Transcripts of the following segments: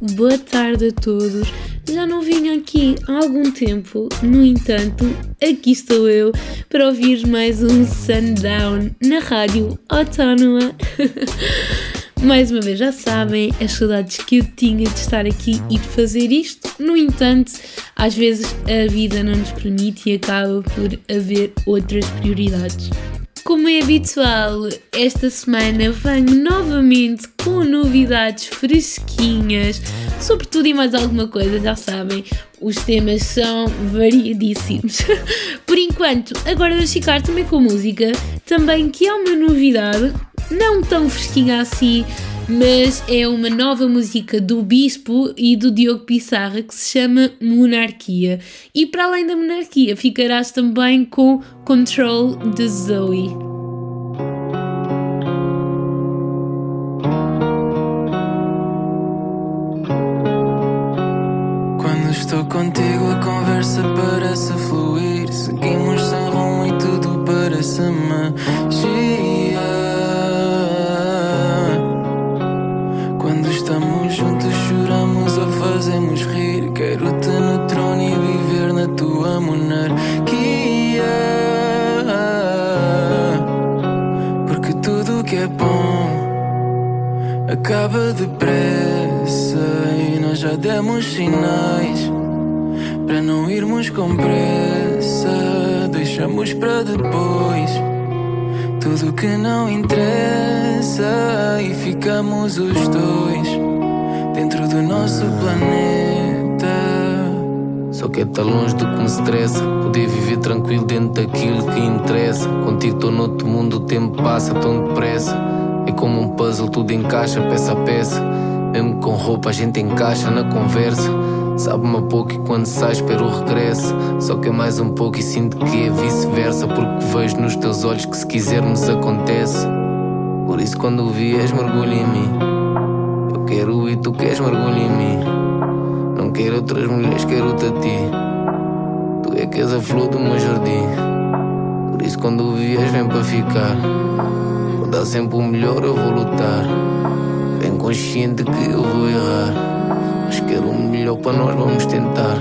boa tarde a todos. Já não vim aqui há algum tempo, no entanto, aqui estou eu para ouvir mais um Sundown na rádio autónoma. mais uma vez, já sabem as saudades que eu tinha de estar aqui e de fazer isto. No entanto, às vezes a vida não nos permite e acaba por haver outras prioridades. Como é habitual, esta semana venho novamente com novidades fresquinhas sobre tudo e mais alguma coisa, já sabem, os temas são variadíssimos. Por enquanto, agora vamos ficar também com música, também que é uma novidade, não tão fresquinha assim, mas é uma nova música do Bispo e do Diogo Pissarra que se chama Monarquia. E para além da monarquia, ficarás também com Control de Zoe. Estou contigo, a conversa parece fluir. Seguimos sem rumo e tudo parece magia. Que é bom acaba depressa. E nós já demos sinais para não irmos com pressa. Deixamos para depois tudo que não interessa e ficamos os dois dentro do nosso planeta. Só que é longe do que me estressa. Poder viver tranquilo dentro daquilo que interessa. Contigo estou noutro mundo, o tempo passa tão depressa. É como um puzzle, tudo encaixa peça a peça. Mesmo com roupa, a gente encaixa na conversa. Sabe-me a pouco e quando sai espero o regresso Só que é mais um pouco e sinto que é vice-versa Porque vejo nos teus olhos que se quisermos acontece Por isso quando vies mergulha em mim Eu quero e tu queres mergulho em mim Não quero outras mulheres, quero-te a ti Tu é que és a flor do meu jardim Por isso quando vies vem para ficar Vou dar sempre o melhor, eu vou lutar Bem consciente que eu vou errar mas quero o melhor para nós, vamos tentar.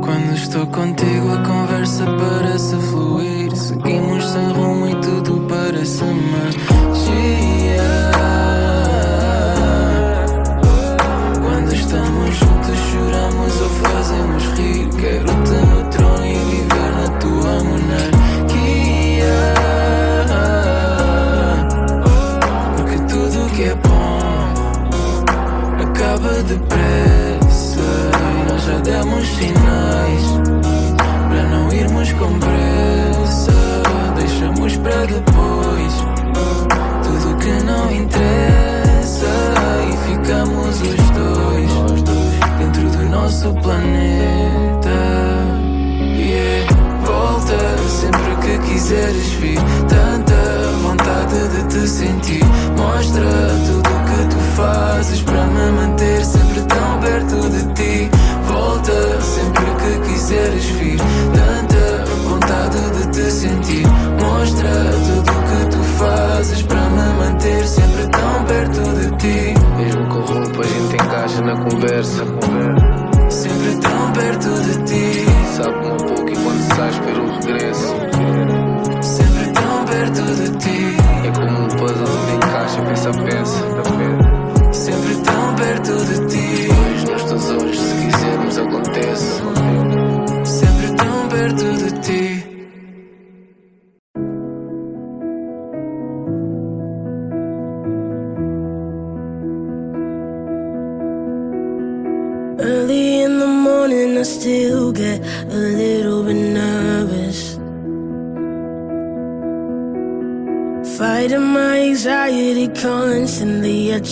Quando estou contigo, a conversa parece fluir. Seguimos sem rumo e tudo parece magia. Fazemos rir. Quero-te no trono e viver na tua monarquia. Porque tudo que é bom acaba depressa. E nós já demos sinais para não irmos com pressa. Deixamos para depois tudo que não interessa. E ficamos os dois dentro do nosso planeta. Yeah. Volta sempre que quiseres vir. Tanta vontade de te sentir. Mostra tudo o que tu fazes para me manter sempre tão perto de ti. Volta sempre que quiseres vir. Tanta vontade de te sentir. Mostra tudo o que tu fazes para na conversa. Sempre tão perto de ti. Sabe-me um pouco e quando sai espero o regresso. Sempre tão perto de ti. É como um puzzle, tudo encaixa peça a peça.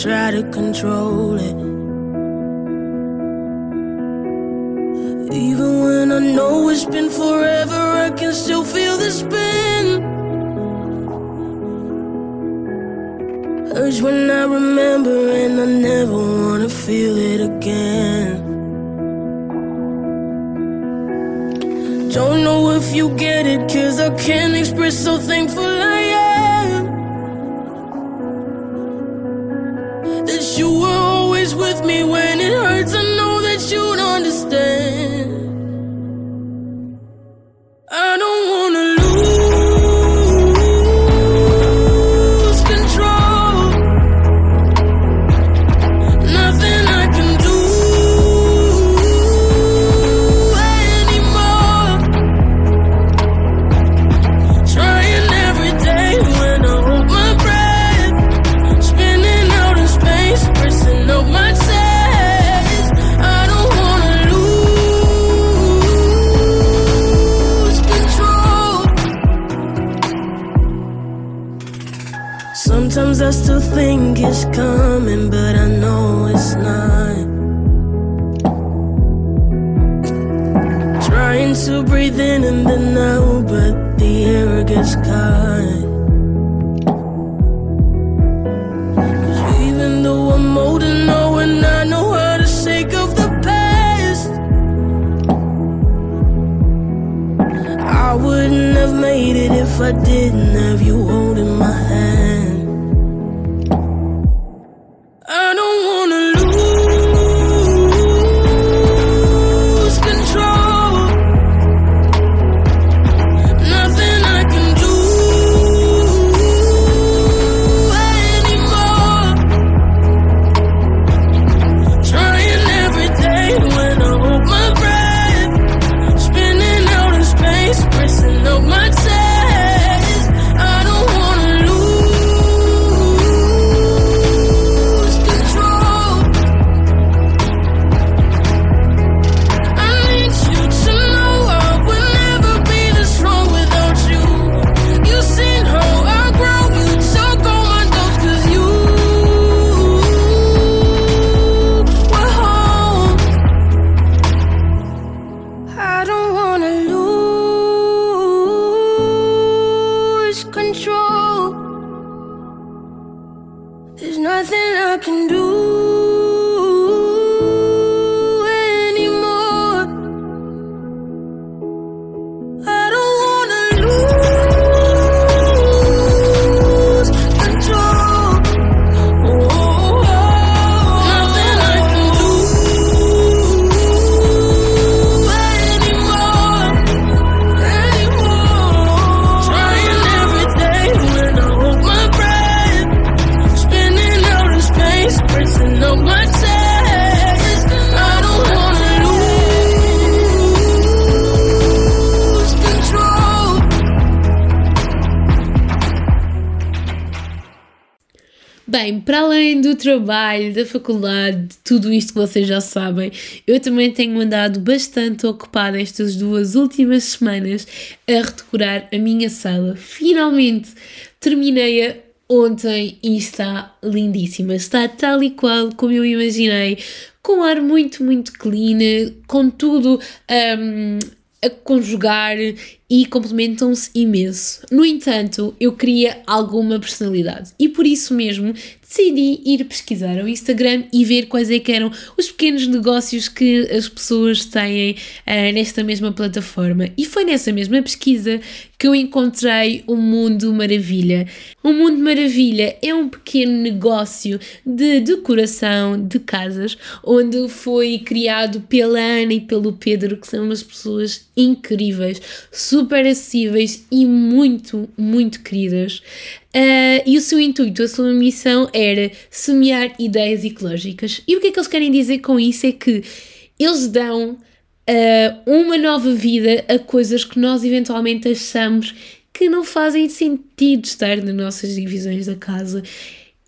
Try to control it. Even when I know it's been forever, I can still feel the spin. Urge when I remember, and I never wanna feel it again. Don't know if you get it, cause I can't express so thankful Sometimes I still think it's coming, but I know it's not. Trying to breathe in and then out, but the air gets caught. 'Cause even though I'm old and know and I know how to shake off the past, I wouldn't have made it if I didn't have you Além do trabalho, da faculdade, de tudo isto que vocês já sabem, eu também tenho andado bastante ocupada estas duas últimas semanas a redecorar a minha sala. Finalmente terminei-a ontem e está lindíssima. Está tal e qual como eu imaginei, com um ar muito, muito clean, com tudo hum, a conjugar e complementam-se imenso. No entanto, eu queria alguma personalidade e por isso mesmo decidi ir pesquisar ao Instagram e ver quais é que eram os pequenos negócios que as pessoas têm ah, nesta mesma plataforma. E foi nessa mesma pesquisa que eu encontrei o Mundo Maravilha. O Mundo Maravilha é um pequeno negócio de decoração de casas, onde foi criado pela Ana e pelo Pedro, que são umas pessoas incríveis, super acessíveis e muito, muito queridas. Ah, e o seu intuito, a sua missão era semear ideias ecológicas. E o que é que eles querem dizer com isso? É que eles dão ah, uma nova vida a coisas que nós eventualmente achamos que não fazem sentido estar nas nossas divisões da casa.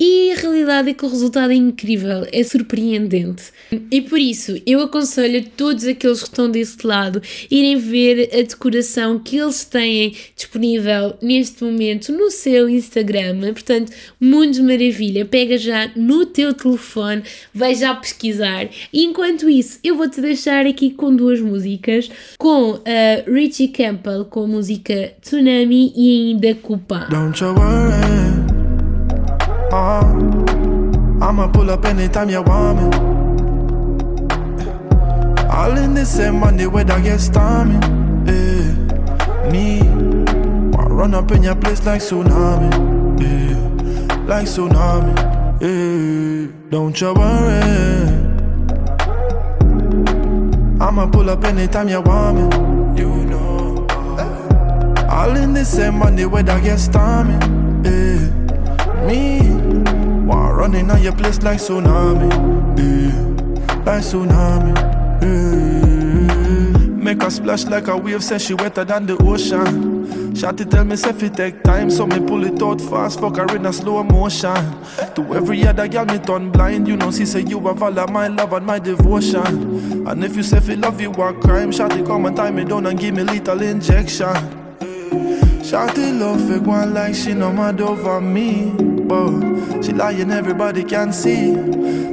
E a realidade é que o resultado é incrível, é surpreendente. E por isso eu aconselho a todos aqueles que estão desse lado irem ver a decoração que eles têm disponível neste momento no seu Instagram. Portanto, Mundo Maravilha, pega já no teu telefone, vai já pesquisar. E enquanto isso, eu vou-te deixar aqui com duas músicas, com a Richie Campbell com a música Tsunami e ainda Cupa. Don't you worry. Uh, I'ma pull up anytime you want me. All in the same money where I get stormy. Yeah. Me, I run up in your place like tsunami. Yeah. Like tsunami. Yeah. Don't you worry. I'ma pull up anytime you want me. You know. All in the same money, weather get stormy. Eh, me, running on your place like tsunami. Yeah. Like tsunami. Yeah. Make her splash like a wave, say she wetter than the ocean. Shotty tell me if it take time, so me pull it out fast, fuck her in a slow motion. To every other girl me turn blind, you know, she say you have all of my love and my devotion. And if you say fi love you a crime, Shotty come and tie me down and give me little injection. Eh, Shotty love fake one like she no mad over me, but she lying everybody can see.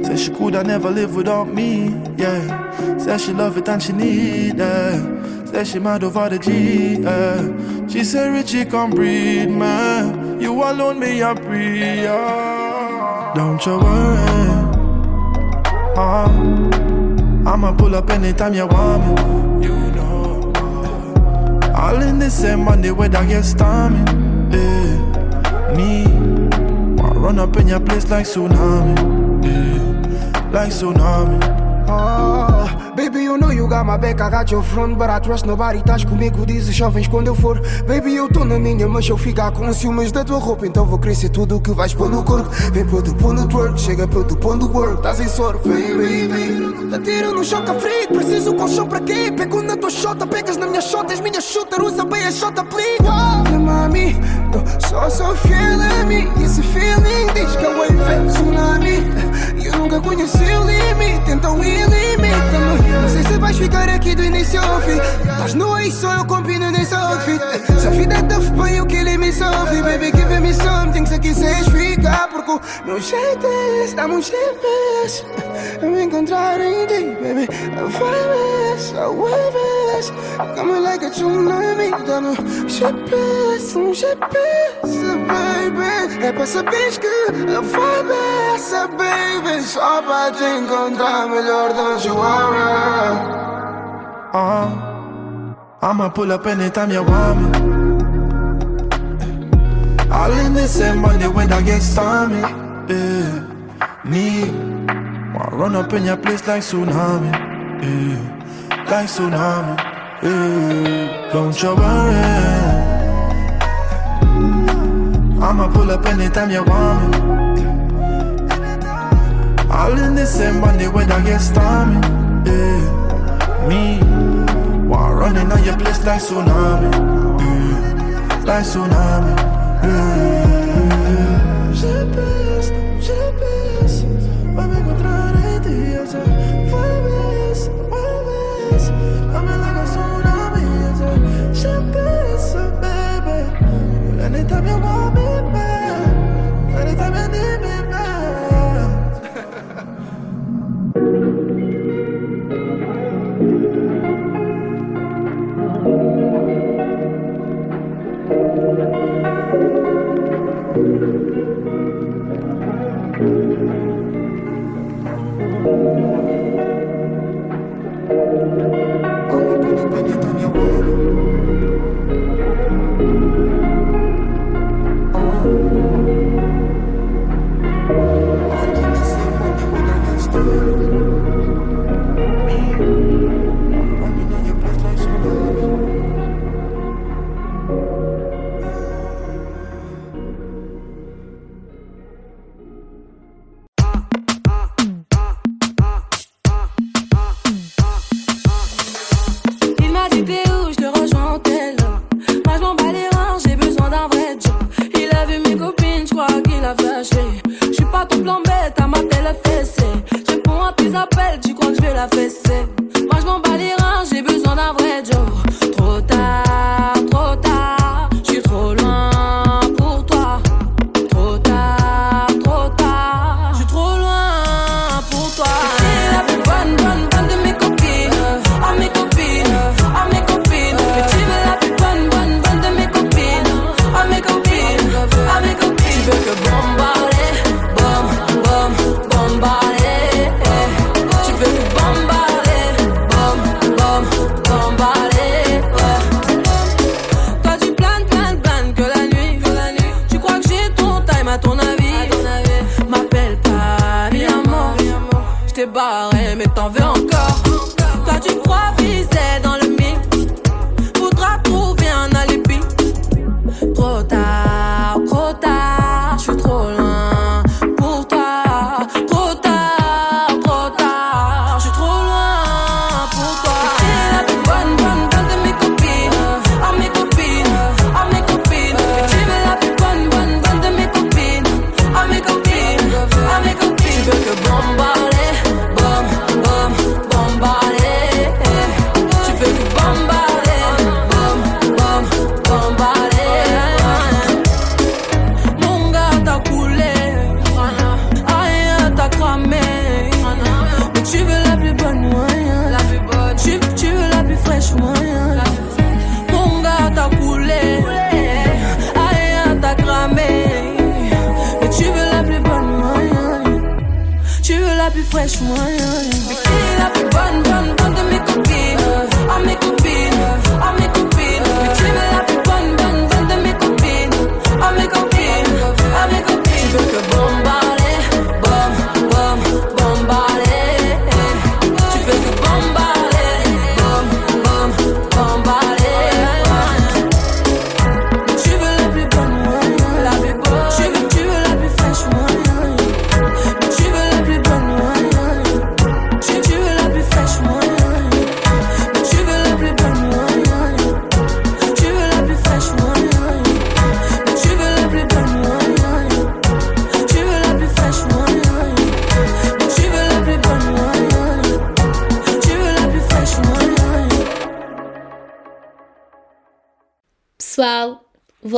Say she coulda never live without me, yeah. Say she love it and she need it. Say she mad over the G, yeah. She say Richie come breathe, man. You alone me a pray, yeah. Don't you worry, uh, I'ma pull up anytime you want me. You know. All in the same money, weather get stormy. Yeah. Me, wanna run up in your place like tsunami. Like tsunami. Ah, baby, you know you got my back, I got your front But I trust nobody, estás comigo, dizes jovens quando eu for. Baby, eu tô na minha, mas eu ficar com ciúmes da tua roupa Então vou crescer tudo o que vais pôr no corpo. Vem pro teu ponto twerk, chega pro teu ponto work. Estás em surf, baby, baby Atiro no choca frio, preciso colchão pra quê? Pego na tua shota, pegas na minha shota És minha shooter, usa bem a shota, please mami, eu só sou fiel a mim E esse feeling. Diz que é tsunami. Eu nunca conheci o limite, então ilimita-me. Não sei se vais ficar aqui do início ao fim. Estás no aí, só eu combino nesse outfit Se a vida é tough, põe o que me sofre. Baby, give me something, se quiseres ficar Porque o meu jeito é esse, dá-me um GPS me encontrar em ti, baby a wave Come like a tsunami Dá-me um GPS, um GPS, baby É pra saberes que essa, baby Só pra te encontrar melhor, don't you worry Uh, I'ma pull up anytime you want me. All in the same money when I get stormy. Yeah. Me, wanna run up in your place like tsunami. Yeah. Like tsunami. Yeah. Don't you worry. I'ma pull up anytime you want me. All in the same money when I get stormy. Yeah. Me, wanna running on your place like tsunami. Yeah. Like tsunami. Yeah. Impossible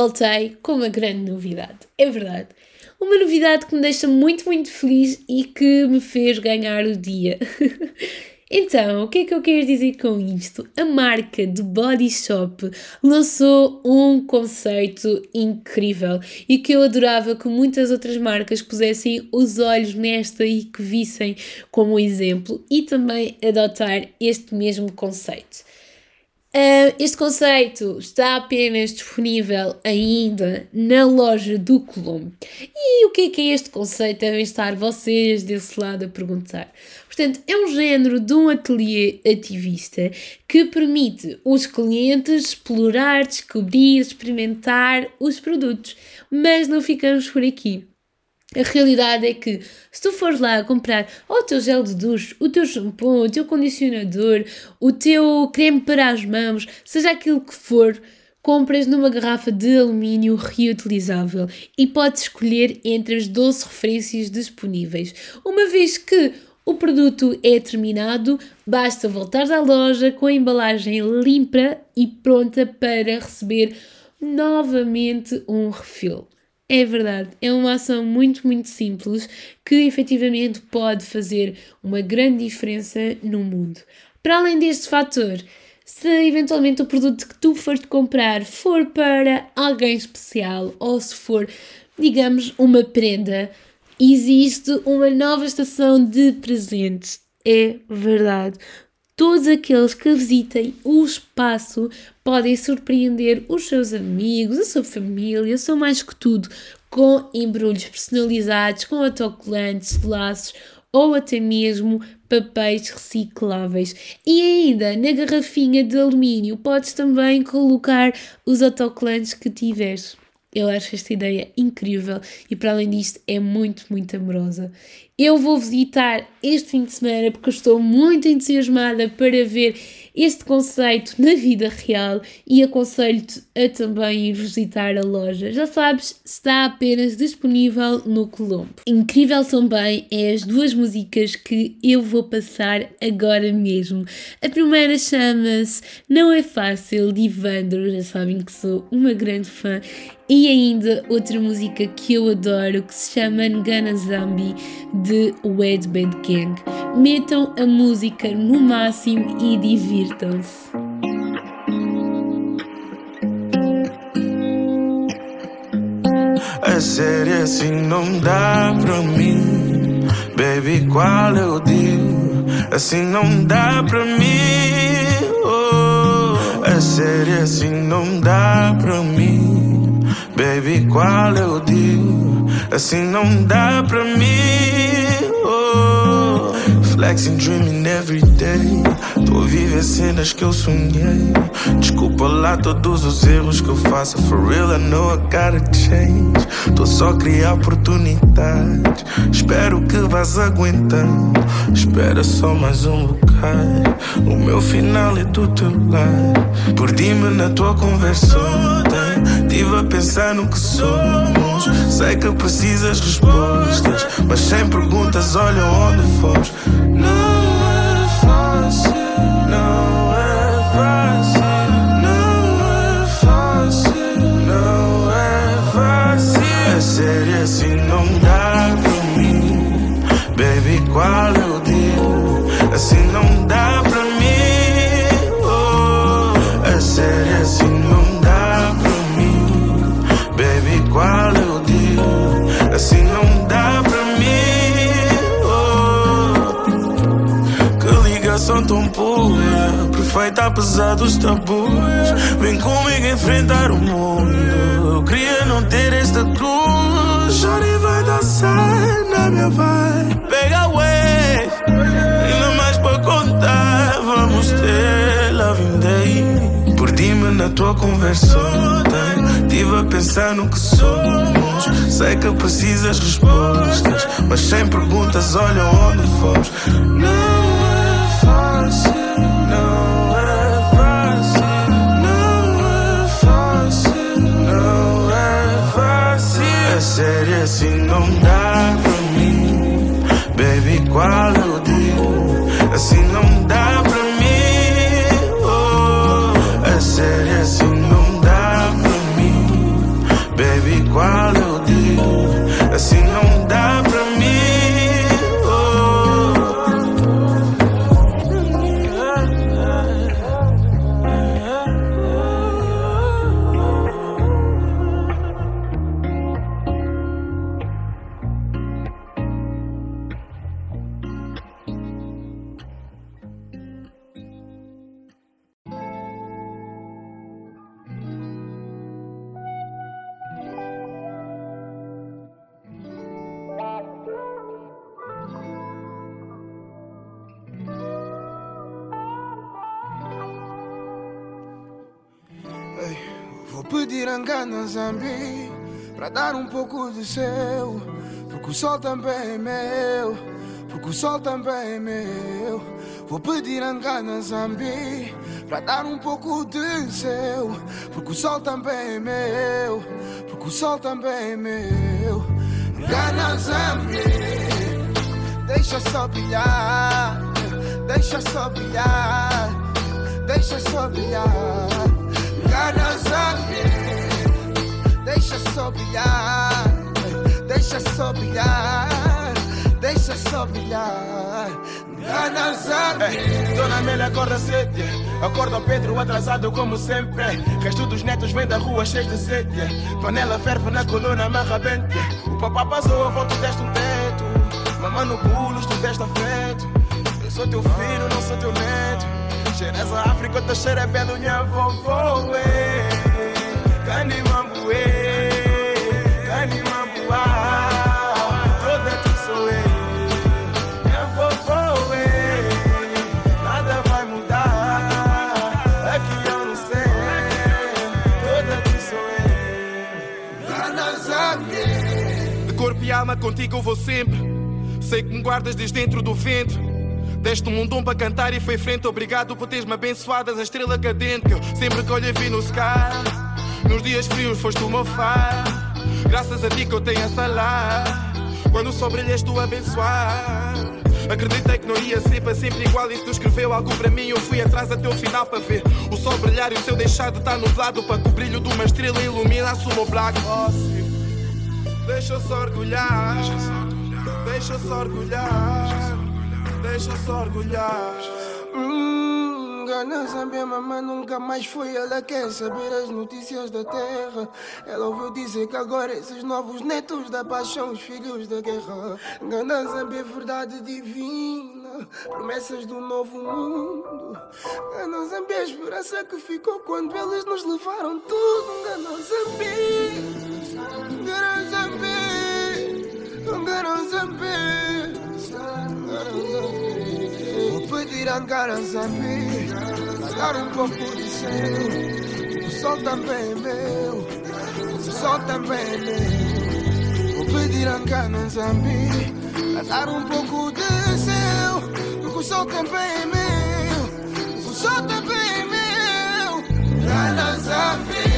voltei com uma grande novidade. É verdade. Uma novidade que me deixa muito, muito feliz e que me fez ganhar o dia. então, o que é que eu quero dizer com isto? A marca de Body Shop lançou um conceito incrível e que eu adorava que muitas outras marcas pusessem os olhos nesta e que vissem como exemplo e também adotar este mesmo conceito. Uh, este conceito está apenas disponível ainda na loja do Colombo. E o que é que é este conceito? Devem estar vocês desse lado a perguntar. Portanto, é um género de um ateliê ativista que permite os clientes explorar, descobrir, experimentar os produtos. Mas não ficamos por aqui. A realidade é que se tu fores lá comprar o teu gel de duche, o teu shampoo, o teu condicionador, o teu creme para as mãos, seja aquilo que for, compras numa garrafa de alumínio reutilizável e podes escolher entre as 12 referências disponíveis. Uma vez que o produto é terminado, basta voltar à loja com a embalagem limpa e pronta para receber novamente um refill. É verdade, é uma ação muito, muito simples que efetivamente pode fazer uma grande diferença no mundo. Para além deste fator, se eventualmente o produto que tu fores comprar for para alguém especial ou se for, digamos, uma prenda, existe uma nova estação de presentes. É verdade. Todos aqueles que visitem o espaço podem surpreender os seus amigos, a sua família, são mais que tudo, com embrulhos personalizados, com autocolantes, laços ou até mesmo papéis recicláveis. E ainda na garrafinha de alumínio podes também colocar os autocolantes que tiveres. Eu acho esta ideia incrível e, para além disto, é muito, muito amorosa. Eu vou visitar este fim de semana porque estou muito entusiasmada para ver este conceito na vida real e aconselho-te a também ir visitar a loja. Já sabes, está apenas disponível no Colombo. Incrível também é as duas músicas que eu vou passar agora mesmo. A primeira chama-se Não é Fácil de Ivandro, já sabem que sou uma grande fã. E ainda outra música que eu adoro que se chama Ngana Zambi de Wed Bad Gang. Metam a música no máximo e divirtam-se. É sério assim não dá pra mim Baby, qual eu digo? Assim não dá pra mim oh. É sério assim não dá pra mim Baby, qual eu digo? Assim não dá pra mim oh. Flexing, dreaming every day. Tô viver cenas que eu sonhei. Desculpa lá todos os erros que eu faço. For real, I know I gotta change. Tô só criar oportunidades. Espero que vás aguentando. Espera só mais um bocado. O meu final é do teu lado. Perdi-me na tua conversa ontem. Estive a pensar no que somos. Sei que precisas respostas Mas sem perguntas, olha onde fomos É é é é É assim não dá pura, perfeita apesar dos tabus. Vem comigo enfrentar o mundo. Eu queria não ter esta cruz. Chore vai dançar na minha vibe. Pega wave, ainda mais para contar. Vamos ter loving day. Perdi-me na tua conversa. Estive a pensar no que somos. Sei que precisas respostas, mas sem perguntas, olha onde fomos. Não assim, não dá pra mim. Baby, qual eu digo? Assim não dá pra mim. Zambi Pra dar um pouco de seu Porque o sol também é meu Porque o sol também é meu. Vou pedir angana Zambi Pra dar um pouco de seu Porque o sol também é meu Porque o sol também é meu. Angana Zambi Deixa só brilhar Deixa só brilhar Deixa só brilhar. Gana Zambi Deixa só brilhar Deixa só brilhar Deixa só brilhar Zambi Dona Amélia acorda cedo, acorda o Pedro atrasado como sempre. Resto dos netos vem da rua cheio de sede. Panela ferve na coluna, amarra bente. O papá passou, a volta deste um teto. Mamãe no pulos, tu deste afeto. Eu sou teu filho, não sou teu neto. Cheiras a África, eu tô cheira pelo minha vovó. eh. Cani alma contigo eu vou sempre. Sei que me guardas desde dentro do ventre. Deste-me um dom para cantar e foi frente. Obrigado por teres-me abençoadas, a estrela cadente que eu sempre que olho vi no sky. Nos dias frios foste o meu far. Graças a ti que eu tenho essa lá. Quando o sol brilha, és tu a abençoar. Acreditei que não ia ser para sempre igual. E se tu escreveu algo para mim, eu fui atrás até o final para ver o sol brilhar e o seu deixado estar nublado. Para que o brilho de uma estrela iluminasse o meu black. Deixa eu só orgulhar. Deixa eu só orgulhar. Deixa eu só orgulhar. Hum, Gana Zambia, mamãe nunca mais foi. Ela quer saber as notícias da terra. Ela ouviu dizer que agora esses novos netos da paz são os filhos da guerra. Zambia é verdade divina, promessas do novo mundo. É a esperança que ficou quando eles nos levaram tudo. Gana Zambia, Vou pedir a a dar um pouco de seu. O sol também é meu, o sol também é meu. Vou pedir a Zambi a dar um pouco de seu. Porque o sol também é meu, o sol também é meu. Gana Zambi. Deixa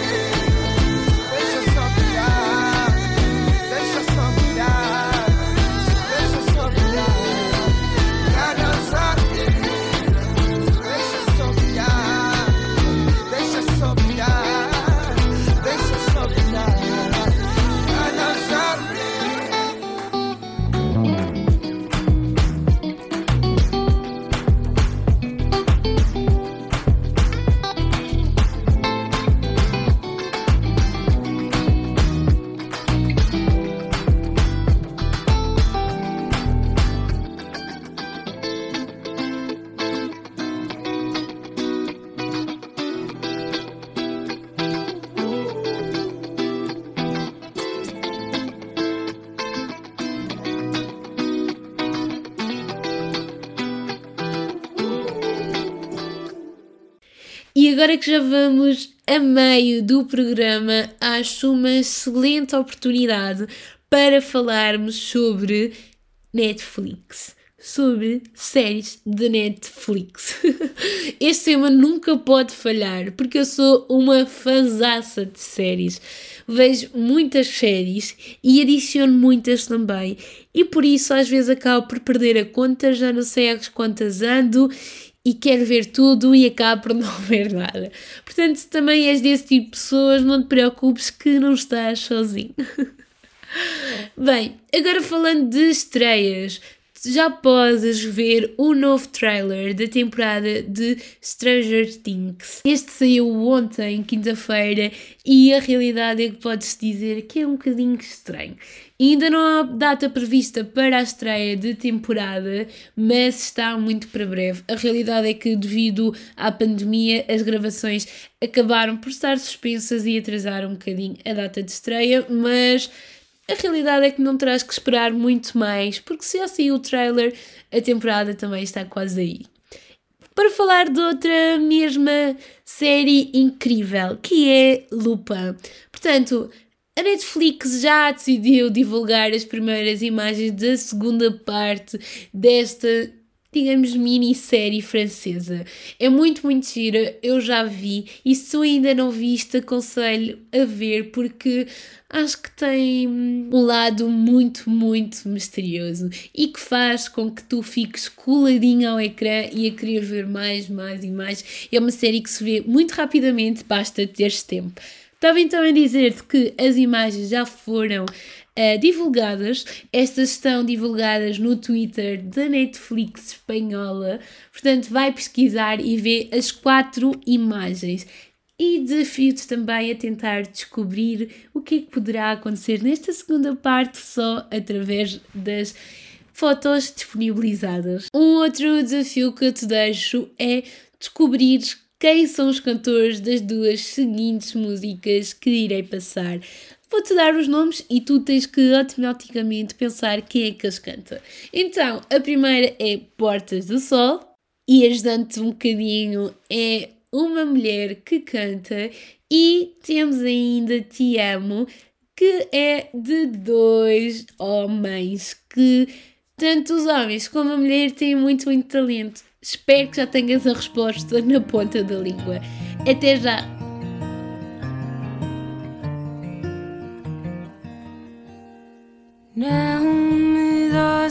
que já vamos a meio do programa, acho uma excelente oportunidade para falarmos sobre Netflix. Sobre séries de Netflix. Este tema nunca pode falhar, porque eu sou uma fanzaça de séries. Vejo muitas séries e adiciono muitas também. E por isso às vezes acabo por perder a conta, já não sei às quantas ando e quero ver tudo e acabo por não ver nada. Portanto, se também és desse tipo de pessoas, não te preocupes que não estás sozinho. Bem, agora falando de estreias, já podes ver o novo trailer da temporada de Stranger Things. Este saiu ontem, quinta-feira, e a realidade é que pode-se dizer que é um bocadinho estranho. Ainda não há data prevista para a estreia de temporada, mas está muito para breve. A realidade é que, devido à pandemia, as gravações acabaram por estar suspensas e atrasaram um bocadinho a data de estreia, mas a realidade é que não terás que esperar muito mais, porque se já saiu o trailer, a temporada também está quase aí. Para falar de outra mesma série incrível, que é Lupin. Portanto, a Netflix já decidiu divulgar as primeiras imagens da segunda parte desta digamos, minissérie francesa. É muito, muito gira, eu já vi e se ainda não viste, aconselho a ver porque acho que tem um lado muito, muito misterioso e que faz com que tu fiques coladinho ao ecrã e a querer ver mais, mais e mais. É uma série que se vê muito rapidamente, basta teres tempo. Estava então a dizer-te que as imagens já foram uh, divulgadas. Estas estão divulgadas no Twitter da Netflix espanhola. Portanto, vai pesquisar e ver as quatro imagens. E desafio-te também a tentar descobrir o que é que poderá acontecer nesta segunda parte só através das fotos disponibilizadas. Um outro desafio que eu te deixo é descobrir quem são os cantores das duas seguintes músicas que irei passar. Vou-te dar os nomes e tu tens que automaticamente pensar quem é que as canta. Então, a primeira é Portas do Sol e ajudando-te um bocadinho é uma mulher que canta e temos ainda Te Amo que é de dois homens que tanto os homens como a mulher têm muito, muito talento. Espero que já tenhas a resposta na ponta da língua. Até já!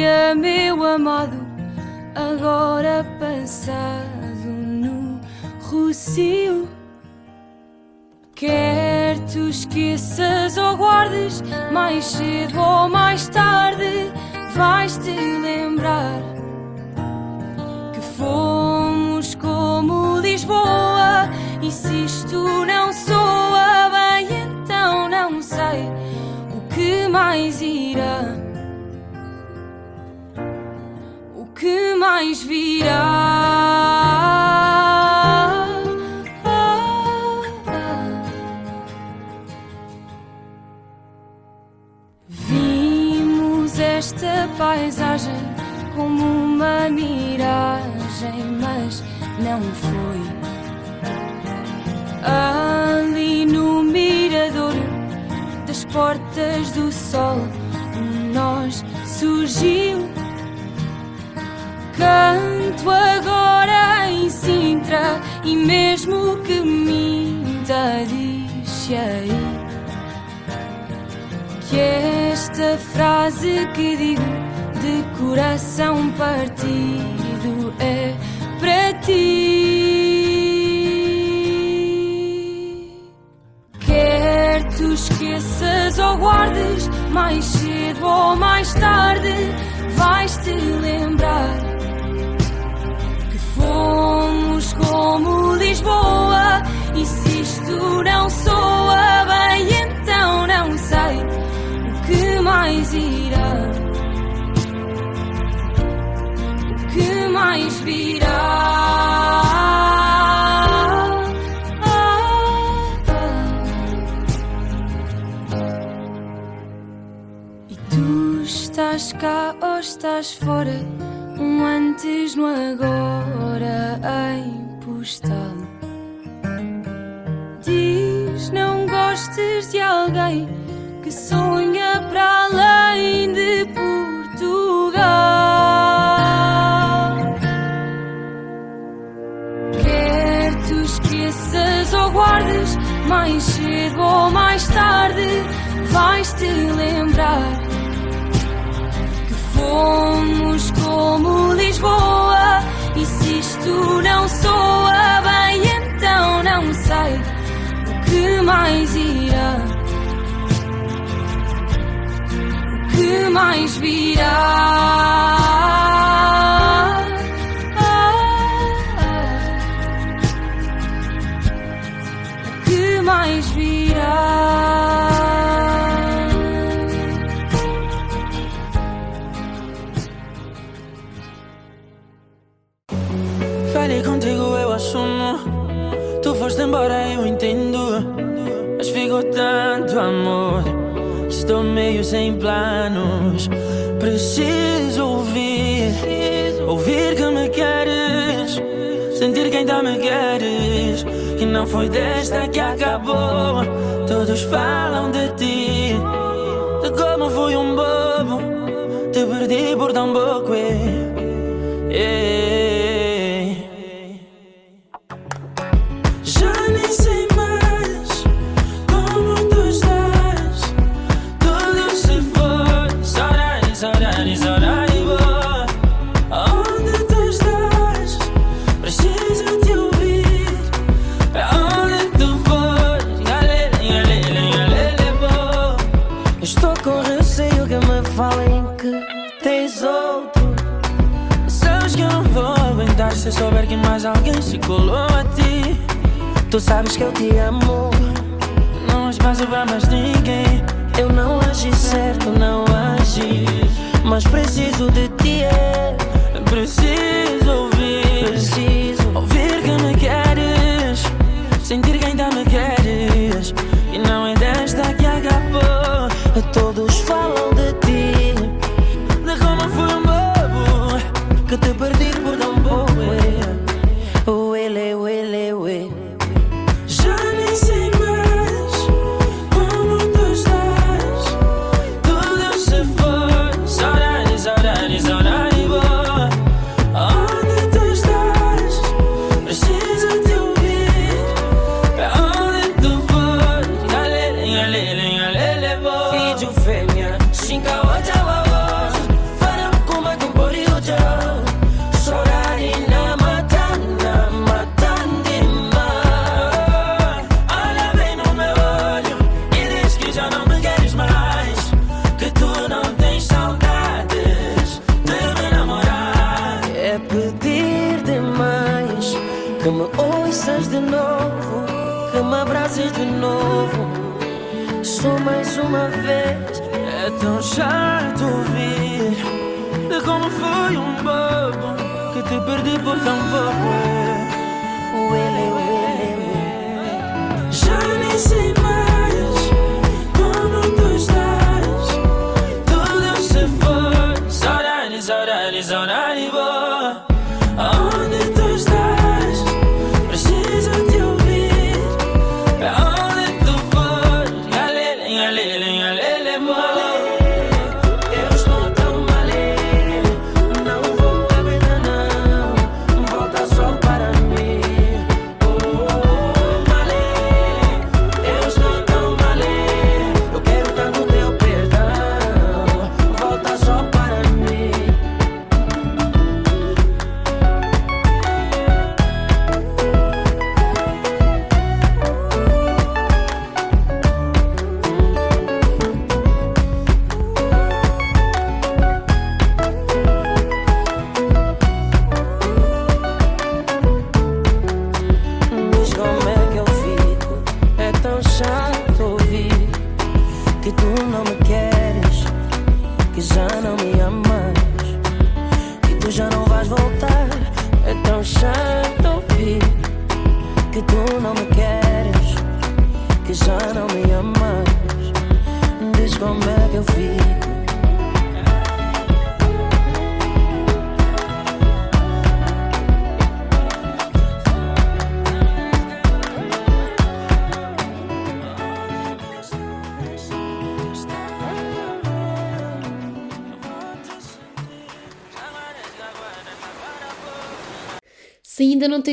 Dia, meu amado, agora passado no Rocio. Quer tu esqueças ou guardes, mais cedo ou mais tarde, vais te lembrar que fomos como Lisboa. E se isto não soa bem, então não sei o que mais irá. Que mais virá? Vimos esta paisagem como uma miragem, mas não foi. Ali no mirador das portas do sol, um nós surgiu. Canto agora em Sintra e mesmo que minta, diz aí que esta frase que digo de coração partido é para ti. Quer tu esqueças ou guardes, mais cedo ou mais tarde, vais te lembrar como Lisboa. E se isto não soa bem, então não sei o que mais irá. O que mais virá. Estás cá ou estás fora? Um antes no agora em Diz não gostes de alguém que sonha para além de Portugal. Quer tu esqueças ou guardes, mais cedo ou mais tarde vais te lembrar que fomos como Lisboa. E se isto não soa bem, então não sei o que mais irá. O que mais virá. Tanto amor. Estou meio sem planos. Preciso ouvir. Ouvir que me queres. Sentir que ainda me queres. Que não foi desta que acabou. Todos falam de ti. De como fui um bobo. Te perdi por tão pouco. eh. Se souber que mais alguém se colou a ti. Tu sabes que eu te amo. Não há espaço pra mais ninguém. Eu não agi certo, não agi. Mas preciso de ti, é. Preciso ouvir, Preciso. É tão chato ouvir de como fui um bobo que te perdi por tão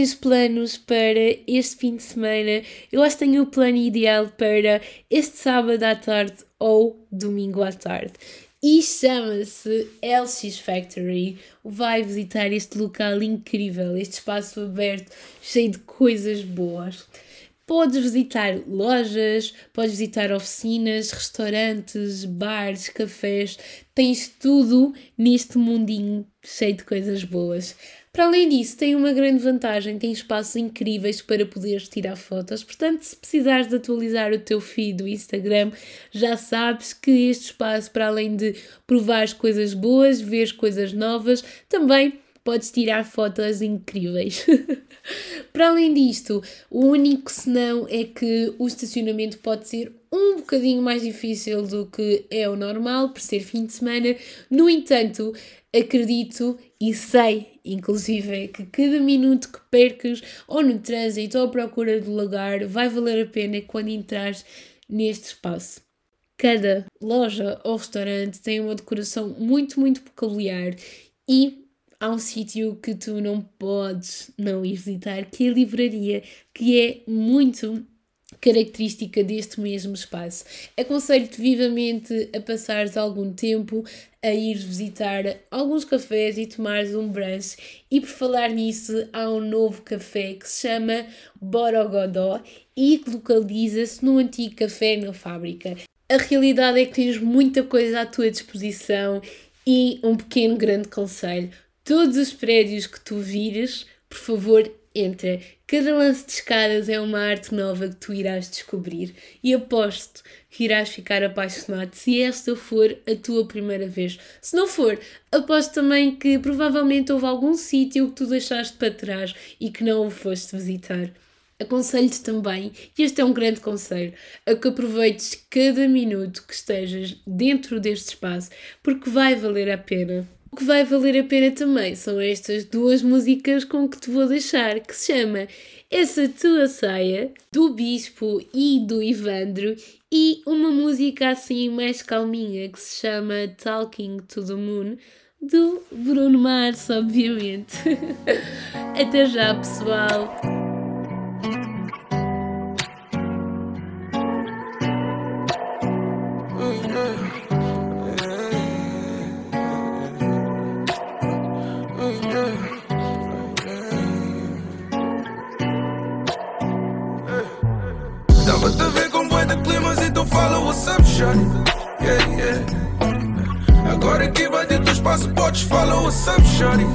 tens planos para este fim de semana, eu acho que tenho o plano ideal para este sábado à tarde ou domingo à tarde. E chama-se LX Factory. Vai visitar este local incrível, este espaço aberto, cheio de coisas boas. Podes visitar lojas, podes visitar oficinas, restaurantes, bares, cafés. Tens tudo neste mundinho cheio de coisas boas. Para além disso, tem uma grande vantagem, tem espaços incríveis para poderes tirar fotos. Portanto, se precisares de atualizar o teu feed do Instagram, já sabes que este espaço, para além de provar coisas boas, ver coisas novas, também podes tirar fotos incríveis. Para além disto, o único senão é que o estacionamento pode ser um bocadinho mais difícil do que é o normal, por ser fim de semana. No entanto, acredito e sei, inclusive, que cada minuto que percas ou no trânsito ou à procura do lugar vai valer a pena quando entrares neste espaço. Cada loja ou restaurante tem uma decoração muito, muito peculiar e há um sítio que tu não podes não ir visitar, que é a livraria, que é muito característica deste mesmo espaço. Aconselho-te vivamente a passares algum tempo a ir visitar alguns cafés e tomares um brunch. E por falar nisso, há um novo café que se chama Borogodó e que localiza-se no antigo café na fábrica. A realidade é que tens muita coisa à tua disposição e um pequeno grande conselho todos os prédios que tu vires, por favor, entra. Cada lance de escadas é uma arte nova que tu irás descobrir e aposto que irás ficar apaixonado se esta for a tua primeira vez. Se não for, aposto também que provavelmente houve algum sítio que tu deixaste para trás e que não o foste visitar. Aconselho-te também, e este é um grande conselho, a que aproveites cada minuto que estejas dentro deste espaço, porque vai valer a pena. O que vai valer a pena também são estas duas músicas com que te vou deixar, que se chama Essa Tua Saia, do Bispo e do Ivandro, e uma música assim mais calminha que se chama Talking to the Moon, do Bruno Mars, obviamente. Até já, pessoal! What's up, shawty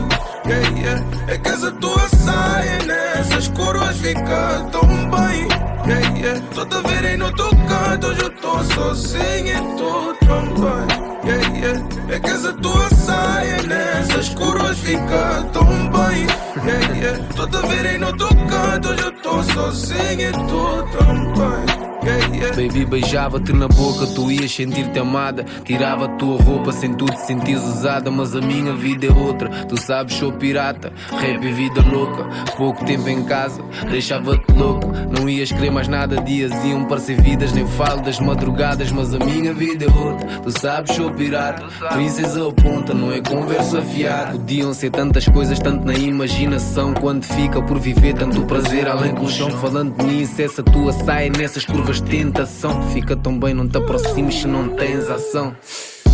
Yeah, yeah. É que essa tua saia nessas coroas fica tão bem. Yeah, yeah. Tô-te a ver aí no teu canto, hoje eu tô sozinho e tu também. Yeah, yeah. É que essa tua saia nessas coroas fica tão bem. Yeah, yeah. Tô-te a ver aí no teu canto, hoje eu tô sozinho e tu também. Baby, beijava-te na boca, tu ias sentir-te amada. Tirava a tua roupa sem tu te sentires usada. Mas a minha vida é outra, tu sabes, sou pirata. Rap e vida louca, pouco tempo em casa, deixava-te louco. Não ias querer mais nada, dias iam parecer vidas. Nem falo das madrugadas, mas a minha vida é outra. Tu sabes, sou pirata. Princesa ou ponta, não é conversa fiada. Podiam ser tantas coisas, tanto na imaginação. Quando fica por viver, tanto prazer além do chão. Falando de mim, se essa tua saia nessas curvas de tentação. Fica tão bem, não te aproximes se não tens ação.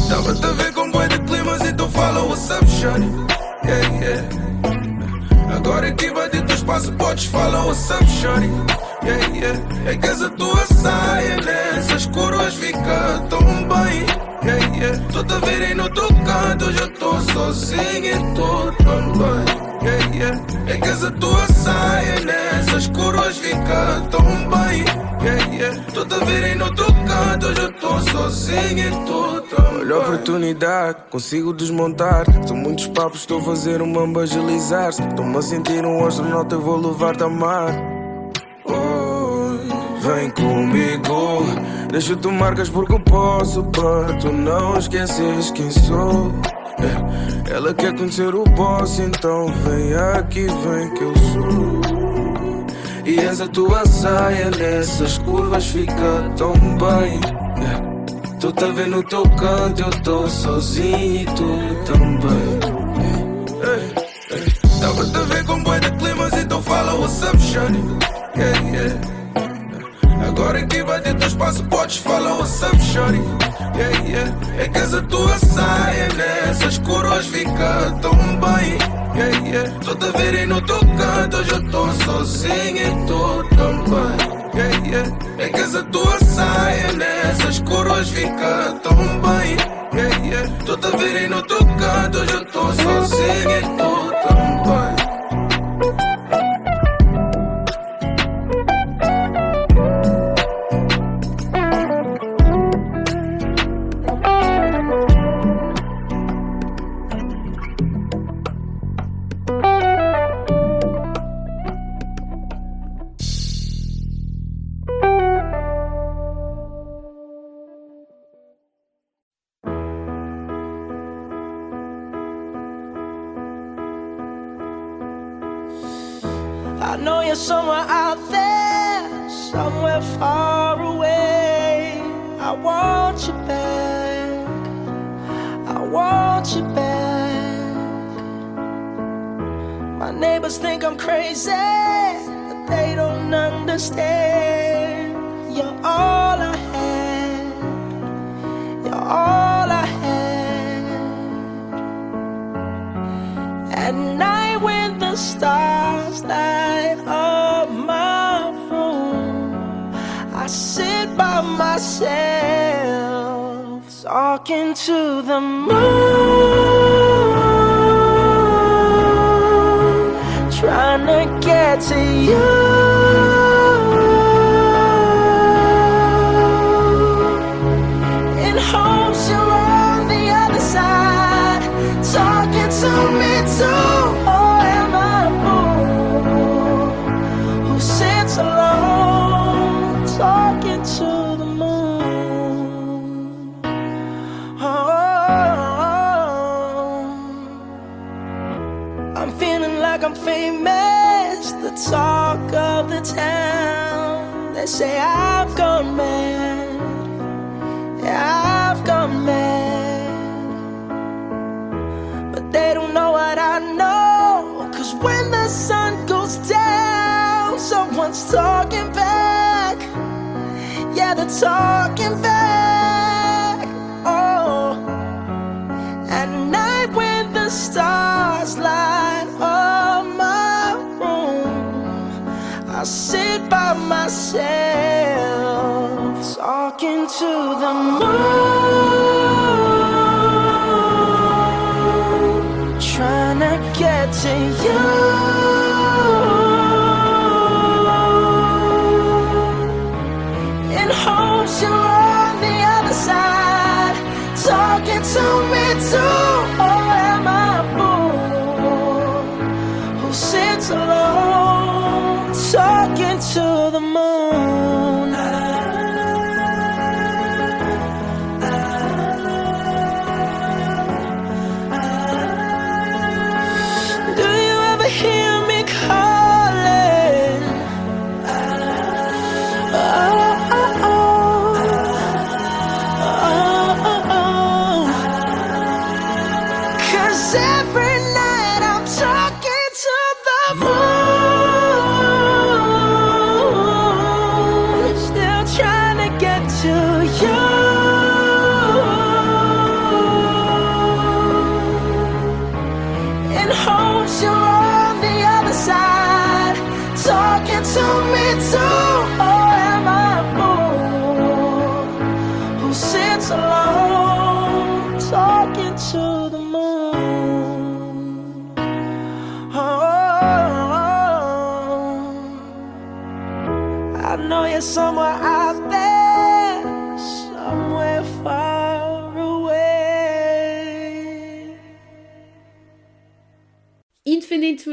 Dava-te a ver com boi de climas e tu fala what's up, Yeah, yeah. Agora que vai ter teu espaço, podes falar what's up, Yeah, yeah. É que essa tua saia nessas coroas fica tão bem. Yeah, yeah. Tô-te a ver aí no teu canto, eu tô sozinho e tu também. Yeah, yeah. É que essa tua saia nessas curvas fica tão bem. Yeah, yeah. Tô te virem no teu canto, hoje eu tô sozinho e tu também. Olha a oportunidade, consigo desmontar. São muitos papos, estou a fazer uma agilizar. Estou-me a sentir um astronauta, eu vou levar-te a mar. Vem comigo, deixa-te marcas porque eu posso Para tu não esqueces quem sou É, Ela quer conhecer o boss, então vem aqui, vem que eu sou E essa tua saia nessas curvas fica tão bem Tu tá vendo no teu canto, eu tô sozinho e tu também Tava a ver com boi de climas, então fala what's up, shawty Yeah, yeah Agora que vai ter teu espaço, podes falar what's up, shorty yeah, yeah. É que essa tua saia nessas coroas fica tão bem yeah, yeah. Tô te verem no teu canto, hoje eu tô sozinho e tu também yeah, yeah. É que essa tua saia nessas coroas fica tão bem yeah, yeah. Tô te verem no teu canto, hoje eu tô sozinho e tu também trying to get to you. Talk of the town. They say I've gone mad. Yeah, I've gone mad. But they don't know what I know. Cause when the sun goes down, someone's talking back. Yeah, they're talking back. Myself talking to the moon, trying to get to you.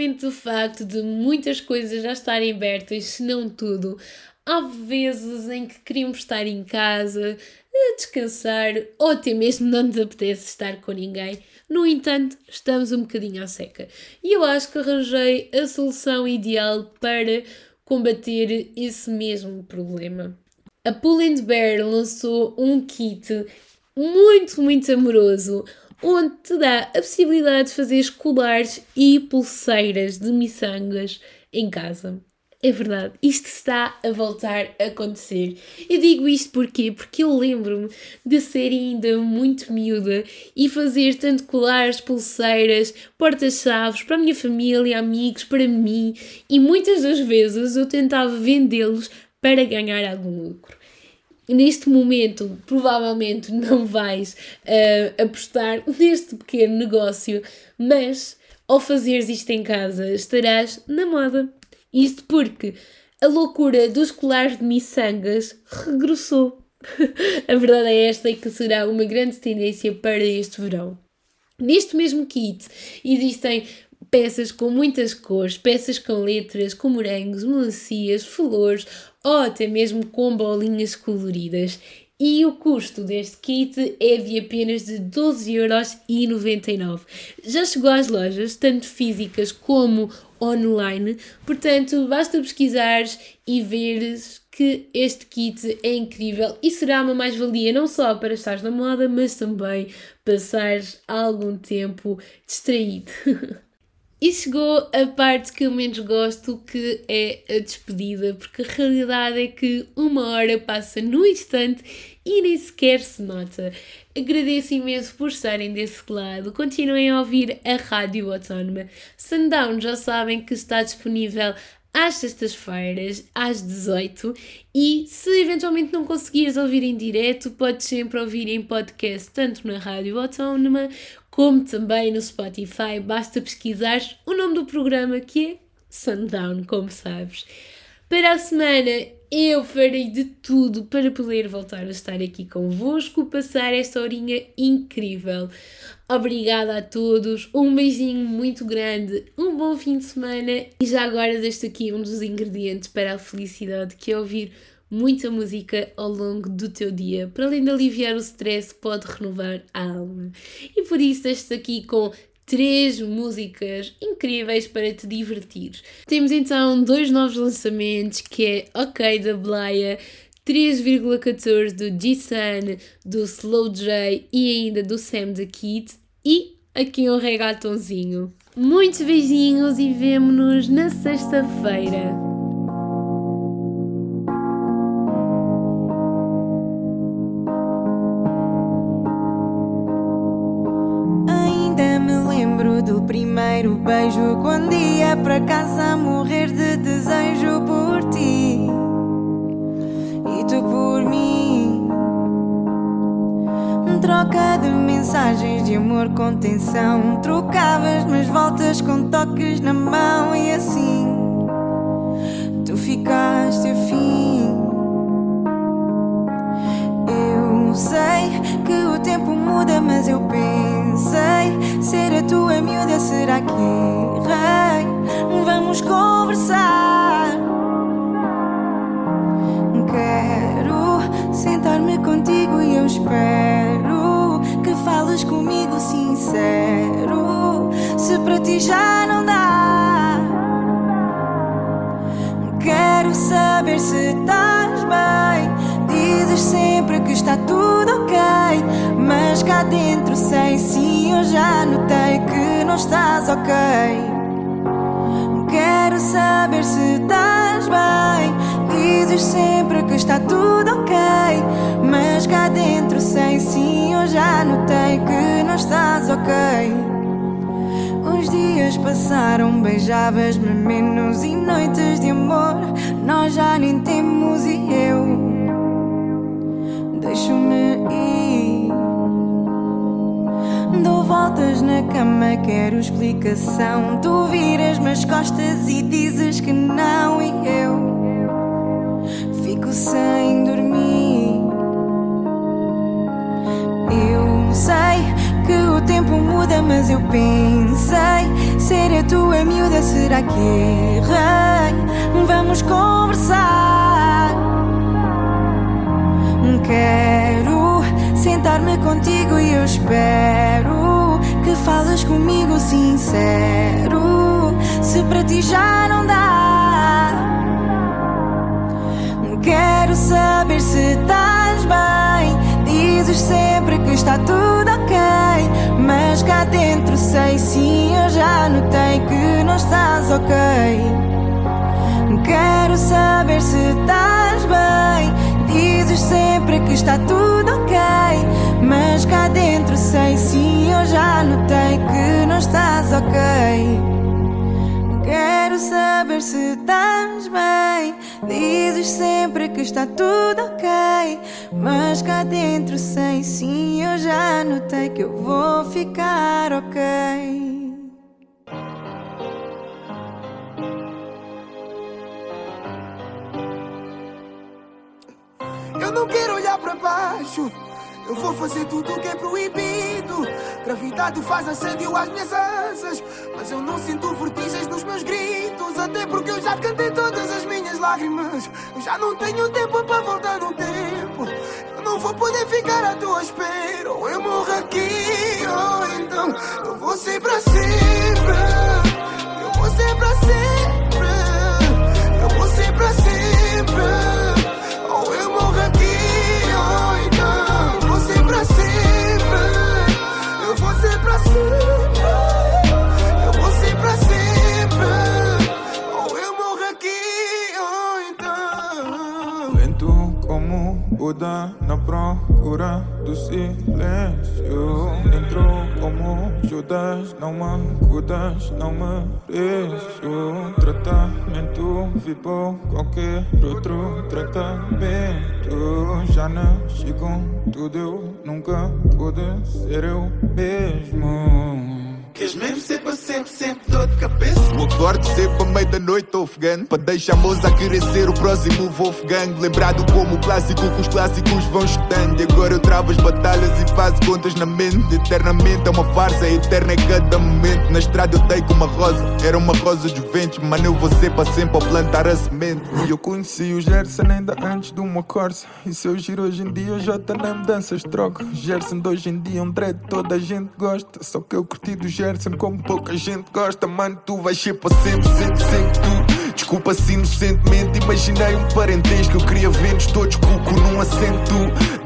Independentemente do facto de muitas coisas já estarem abertas, se não tudo, há vezes em que queríamos estar em casa, a descansar, ou até mesmo não nos apetece estar com ninguém. No entanto, estamos um bocadinho à seca. E eu acho que arranjei a solução ideal para combater esse mesmo problema. A Pull Bear lançou um kit muito, muito amoroso, onde te dá a possibilidade de fazer colares e pulseiras de miçangas em casa. É verdade, isto está a voltar a acontecer. Eu digo isto porquê? Porque eu lembro-me de ser ainda muito miúda e fazer tanto colares, pulseiras, portas-chaves para a minha família, amigos, para mim e muitas das vezes eu tentava vendê-los para ganhar algum lucro. Neste momento, provavelmente não vais uh, apostar neste pequeno negócio, mas ao fazeres isto em casa estarás na moda. Isto porque a loucura dos colares de miçangas regressou. a verdade é esta e que será uma grande tendência para este verão. Neste mesmo kit existem peças com muitas cores, peças com letras, com morangos, melancias, flores ou até mesmo com bolinhas coloridas. E o custo deste kit é de apenas de 12,99€. Já chegou às lojas, tanto físicas como online, portanto basta pesquisares e veres que este kit é incrível e será uma mais-valia não só para estar na moda, mas também passar algum tempo distraído. E chegou a parte que eu menos gosto, que é a despedida, porque a realidade é que uma hora passa no instante e nem sequer se nota. Agradeço imenso por estarem desse lado. Continuem a ouvir a Rádio Autónoma. Sundown já sabem que está disponível às sextas-feiras, às 18 e se eventualmente não conseguires ouvir em direto, podes sempre ouvir em podcast, tanto na Rádio Autónoma como também no Spotify. Basta pesquisar o nome do programa que é Sundown, como sabes. Para a semana eu farei de tudo para poder voltar a estar aqui convosco, passar esta horinha incrível. Obrigada a todos, um beijinho muito grande, um bom fim de semana e já agora deixo aqui um dos ingredientes para a felicidade que é ouvir muita música ao longo do teu dia. Para além de aliviar o stress, pode renovar a alma. E por isso deixo aqui com três músicas incríveis para te divertir. Temos então dois novos lançamentos que é Ok da Blaya, 3,14 do G-Sun, do Slow J e ainda do Sam the Kid e aqui um regatonzinho. Muitos beijinhos e vemo-nos na sexta-feira. Primeiro beijo quando ia para casa morrer de desejo por ti e tu por mim. Troca de mensagens de amor com tensão, trocavas mas voltas com toques na mão e assim tu ficaste afim. Sei que o tempo muda, mas eu pensei ser a tua miúda será que errei? Vamos conversar. Quero sentar-me contigo e eu espero que fales comigo sincero. Se para ti já não dá, quero saber se estás bem. Dizes sempre que está mas cá dentro sei sim, eu já notei que não estás ok. Quero saber se estás bem. Dizes sempre que está tudo ok, mas cá dentro sei sim, eu já notei que não estás ok. Os dias passaram, beijavas-me menos e noites de amor nós já nem temos e eu voltas na cama, quero explicação. Tu viras-me as costas e dizes que não, e eu fico sem dormir. Eu sei que o tempo muda, mas eu pensei: ser a tua miúda, será que errei? Vamos conversar. Quero sentar-me contigo e eu espero falas comigo sincero. Se para ti já não dá, quero saber se estás bem. Dizes sempre que está tudo ok, mas cá dentro sei sim, eu já notei que não estás ok. Quero saber se estás bem. Dizes sempre que está tudo ok, mas cá dentro sei sim, eu já notei que não estás ok. Quero saber se estás bem. Dizes sempre que está tudo ok, mas cá dentro sei sim, eu já notei que eu vou ficar ok. Eu não quero olhar para baixo. Eu vou fazer tudo o que é proibido. Gravidade faz assédio às minhas asas. Mas eu não sinto vertigens nos meus gritos. Até porque eu já cantei todas as minhas lágrimas. Eu já não tenho tempo para voltar no tempo. Eu não vou poder ficar à tua espera. Ou eu morro aqui, ou então eu vou ser para sempre. Eu vou ser para sempre. Eu vou ser para sempre. Lento como Buda na procura do silêncio. Entrou como Judas, não me cuidas, não mereço. Tratamento vibou qualquer outro tratamento. Já nasci com tudo, eu nunca pude ser eu mesmo. Queres mesmo ser sempre, sempre dor de cabeça? Eu acordo sempre à meia da noite ofegante Para deixar a moça a querer ser o próximo Wolfgang Lembrado como o clássico que os clássicos vão estudando E agora eu travo as batalhas e faço contas na mente. Eternamente é uma farsa, eterna é cada momento. Na estrada eu dei com uma rosa, era uma rosa de ventos. Mano eu vou ser para sempre ao plantar a semente. E eu conheci o Gerson ainda antes de uma corsa E se eu giro hoje em dia já tá na mudanças troca Gerson de hoje em dia é um dread toda a gente gosta. Só que eu curti do Gerson como pouca gente gosta Mano tu vais ser para sempre, sempre, sempre tu Desculpa se inocentemente imaginei um parentesco. Eu queria ver-nos todos cuco num assento.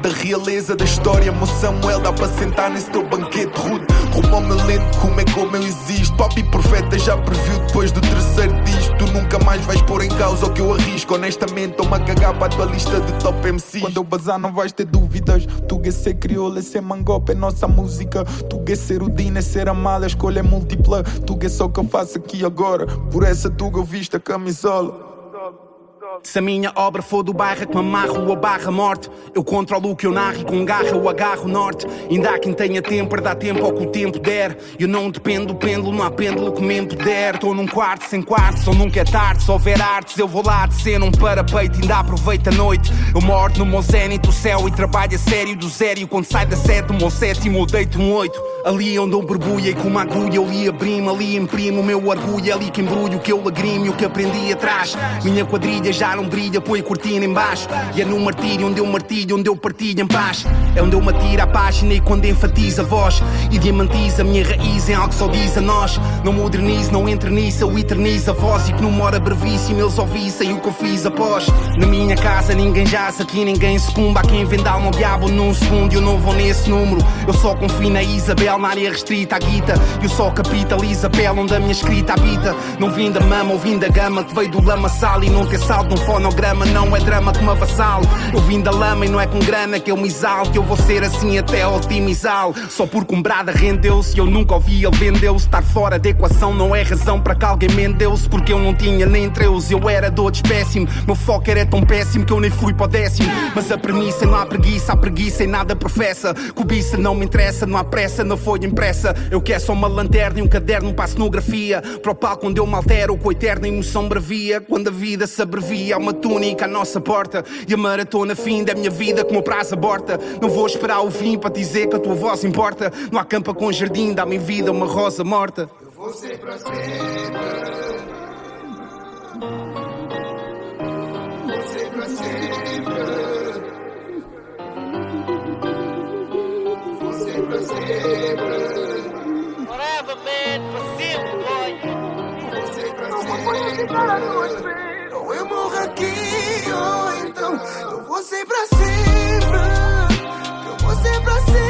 Da realeza da história Meu Samuel dá para sentar nesse teu banquete rude. Rouba-me lento como é como eu existo Pop e profeta já previu depois do terceiro disco. Tu nunca mais vais pôr em causa o que eu arrisco. Honestamente estou-me a cagar para a tua lista de top MC Quando eu bazar não vais ter dúvidas. Tu é ser crioula, é ser mangope, é nossa música. Tu é ser o Dino, é ser amada, a escolha é múltipla. Tu é só o que eu faço aqui agora? Por essa tuga eu visto a Yamisol. Se a minha obra for do bairro que me amarro ou barra morte Eu controlo o que eu narro e com garra eu agarro o norte. Ainda há quem tenha tempo para dar tempo ao que o tempo der. Eu não dependo do pêndulo, não há pêndulo que me impuder Estou num quarto sem quarto, só nunca é tarde. Se houver artes eu vou lá de cena um parapeito Ainda aproveito a noite. Eu moro no meu zénito do céu e trabalho a sério do zero. Quando sai da sete o meu sétimo eu deito um oito. Ali onde eu borbulhei com uma agulha eu li abrimo Ali imprimo o meu orgulho, é ali que embrulho o que eu lagrimo e o que aprendi atrás. Minha quadrilha já não brilha, põe cortina em baixo. E é no martírio onde eu martilho, onde eu partilho em paz. É onde eu me atiro à página e quando enfatizo a voz. E diamantizo a minha raiz em algo que só diz a nós. Não modernizo, não eternizo, eu eternizo a voz. E que numa hora brevíssima eles ouvissem o que eu fiz após. Na minha casa ninguém jaz, aqui ninguém sucumba. Há quem venda alma ao diabo num segundo e eu não vou nesse número. Eu só confio na Isabel, na área restrita à guita. Eu só capitalizo a pele onde a minha escrita habita. Não vim da mama ou vim da gama que veio do lamaçal E não ter saldo num fonograma não é drama que me avassalo Eu vim da lama e não é com grana que eu me exalto Eu vou ser assim até otimizá-lo Só porque um brada rendeu-se eu nunca ouvi ele vendeu-se Estar fora da equação não é razão para que alguém mendeu-se Porque eu não tinha nem treus, eu era de outro péssimo Meu foco era tão péssimo que eu nem fui para o décimo Mas a premissa não há preguiça, há preguiça e nada professa Cobiça não me interessa, não há pressa, não foi impressa. Eu quero só uma lanterna e um caderno para a cenografia. Para o palco onde eu me altero com a eterna emoção bravia. Quando a vida se abrevia, há uma túnica à nossa porta. E a maratona fim da minha vida como prazo aborta. Não vou esperar o fim para dizer que a tua voz importa. Não há campa com jardim, dá-me em vida uma rosa morta. Eu vou ser para sempre. Vou ser para sempre. Vou ser para sempre. Forever, man, for sempre, boy. Vou ser para sempre. Eu morro aqui, ou então eu vou ser para sempre. Eu vou ser para sempre.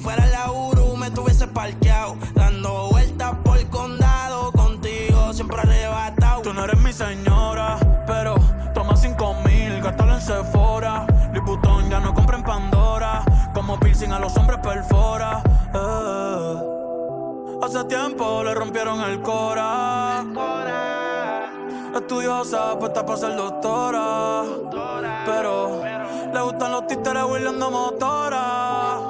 fuera la Uru, me tuviese parqueado. Dando vueltas por el condado. Contigo siempre arrebatado. Tú no eres mi señora, pero toma cinco mil, gástalo en Sephora. Liputón ya no compra en Pandora, como piercing a los hombres perfora. Eh. Hace tiempo le rompieron el cora. Estudiosa, puesta para ser doctora. Pero le gustan los títeres huirleando motora.